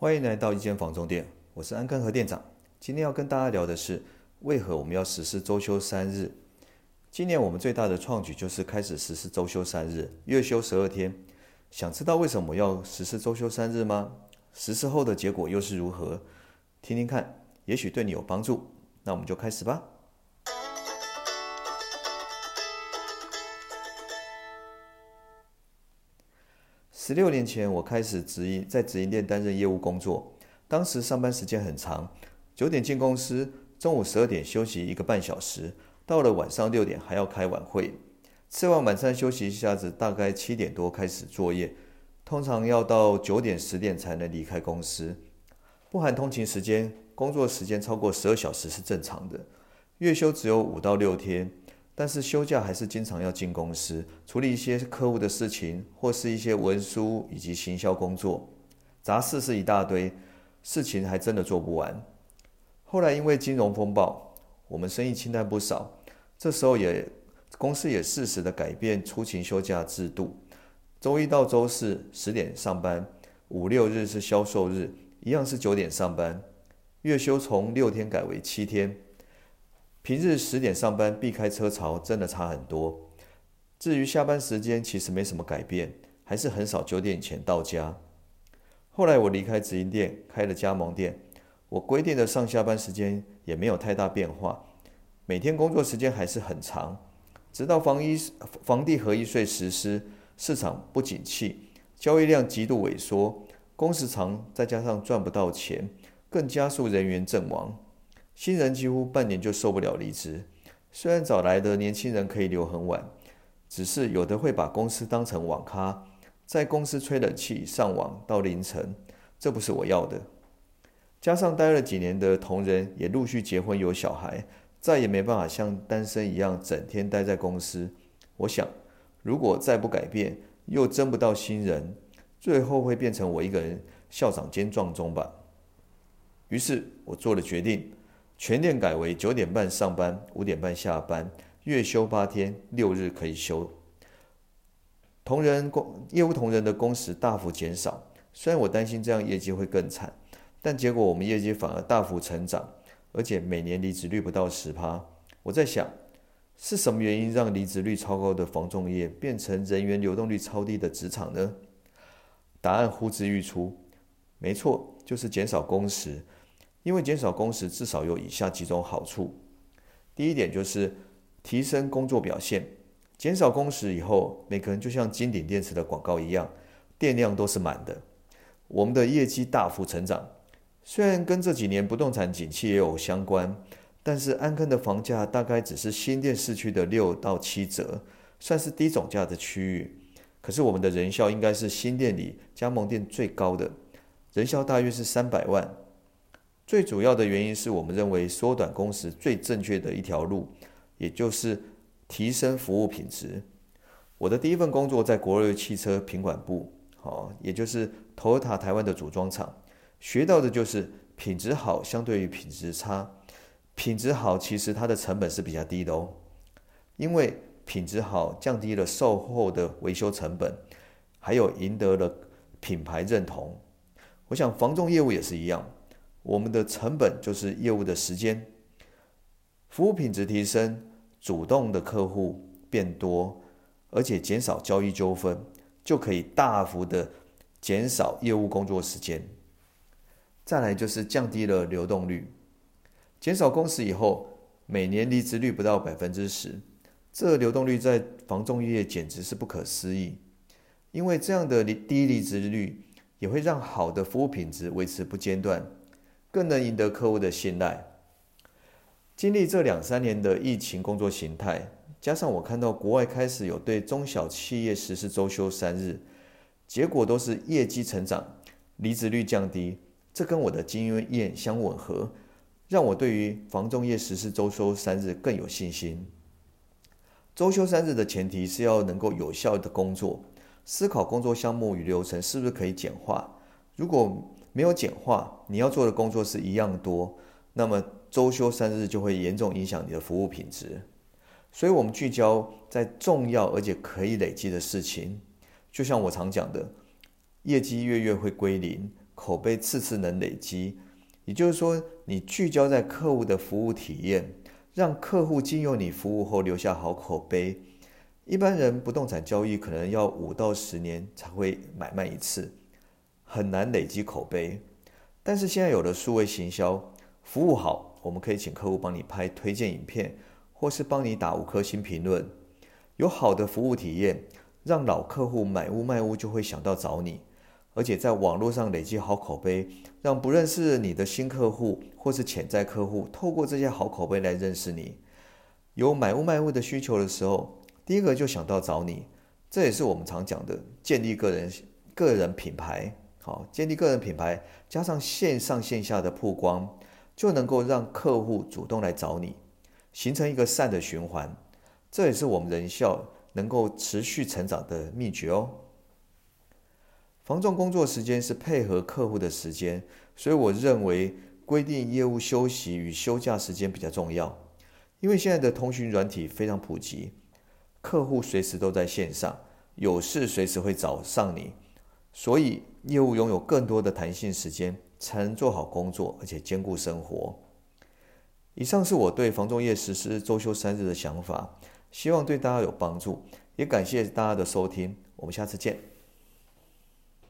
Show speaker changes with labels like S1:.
S1: 欢迎来到一间房中店，我是安根和店长。今天要跟大家聊的是，为何我们要实施周休三日？今年我们最大的创举就是开始实施周休三日，月休十二天。想知道为什么要实施周休三日吗？实施后的结果又是如何？听听看，也许对你有帮助。那我们就开始吧。十六年前，我开始直营在直营店担任业务工作。当时上班时间很长，九点进公司，中午十二点休息一个半小时，到了晚上六点还要开晚会。吃完晚餐休息一下子，大概七点多开始作业，通常要到九点十点才能离开公司，不含通勤时间。工作时间超过十二小时是正常的。月休只有五到六天。但是休假还是经常要进公司处理一些客户的事情，或是一些文书以及行销工作，杂事是一大堆，事情还真的做不完。后来因为金融风暴，我们生意清淡不少，这时候也公司也适时的改变出勤休假制度，周一到周四十点上班，五六日是销售日，一样是九点上班，月休从六天改为七天。平日十点上班，避开车潮，真的差很多。至于下班时间，其实没什么改变，还是很少九点以前到家。后来我离开直营店，开了加盟店，我规定的上下班时间也没有太大变化，每天工作时间还是很长。直到房一房地合一税实施，市场不景气，交易量极度萎缩，工时长，再加上赚不到钱，更加速人员阵亡。新人几乎半年就受不了离职，虽然找来的年轻人可以留很晚，只是有的会把公司当成网咖，在公司吹冷气、上网到凌晨，这不是我要的。加上待了几年的同仁也陆续结婚有小孩，再也没办法像单身一样整天待在公司。我想，如果再不改变，又争不到新人，最后会变成我一个人校长兼撞钟吧。于是我做了决定。全店改为九点半上班，五点半下班，月休八天，六日可以休。同仁工业务同仁的工时大幅减少，虽然我担心这样业绩会更惨，但结果我们业绩反而大幅成长，而且每年离职率不到十趴。我在想，是什么原因让离职率超高的防重业变成人员流动率超低的职场呢？答案呼之欲出，没错，就是减少工时。因为减少工时，至少有以下几种好处。第一点就是提升工作表现。减少工时以后，每个人就像金鼎电池的广告一样，电量都是满的。我们的业绩大幅成长。虽然跟这几年不动产景气也有相关，但是安坑的房价大概只是新店市区的六到七折，算是低总价的区域。可是我们的人效应该是新店里加盟店最高的，人效大约是三百万。最主要的原因是我们认为缩短工时最正确的一条路，也就是提升服务品质。我的第一份工作在国瑞汽车品管部，哦，也就是 Toyota 台湾的组装厂，学到的就是品质好相对于品质差。品质好其实它的成本是比较低的哦，因为品质好降低了售后的维修成本，还有赢得了品牌认同。我想防重业务也是一样。我们的成本就是业务的时间，服务品质提升，主动的客户变多，而且减少交易纠纷，就可以大幅的减少业务工作时间。再来就是降低了流动率，减少工时以后，每年离职率不到百分之十，这流动率在房仲业简直是不可思议。因为这样的低离职率，也会让好的服务品质维持不间断。更能赢得客户的信赖。经历这两三年的疫情工作形态，加上我看到国外开始有对中小企业实施周休三日，结果都是业绩成长，离职率降低。这跟我的经验相吻合，让我对于房仲业实施周休三日更有信心。周休三日的前提是要能够有效的工作，思考工作项目与流程是不是可以简化。如果没有简化，你要做的工作是一样多，那么周休三日就会严重影响你的服务品质。所以，我们聚焦在重要而且可以累积的事情。就像我常讲的，业绩月月会归零，口碑次次能累积。也就是说，你聚焦在客户的服务体验，让客户经由你服务后留下好口碑。一般人不动产交易可能要五到十年才会买卖一次，很难累积口碑。但是现在有了数位行销，服务好，我们可以请客户帮你拍推荐影片，或是帮你打五颗星评论。有好的服务体验，让老客户买屋卖屋就会想到找你，而且在网络上累积好口碑，让不认识你的新客户或是潜在客户透过这些好口碑来认识你。有买屋卖屋的需求的时候，第一个就想到找你，这也是我们常讲的建立个人个人品牌。建立个人品牌，加上线上线下的曝光，就能够让客户主动来找你，形成一个善的循环。这也是我们人效能够持续成长的秘诀哦。防重工作时间是配合客户的时间，所以我认为规定业务休息与休假时间比较重要。因为现在的通讯软体非常普及，客户随时都在线上，有事随时会找上你，所以业务拥有更多的弹性时间，才能做好工作，而且兼顾生活。以上是我对房仲业实施周休三日的想法。希望对大家有帮助，也感谢大家的收听，我们下次见。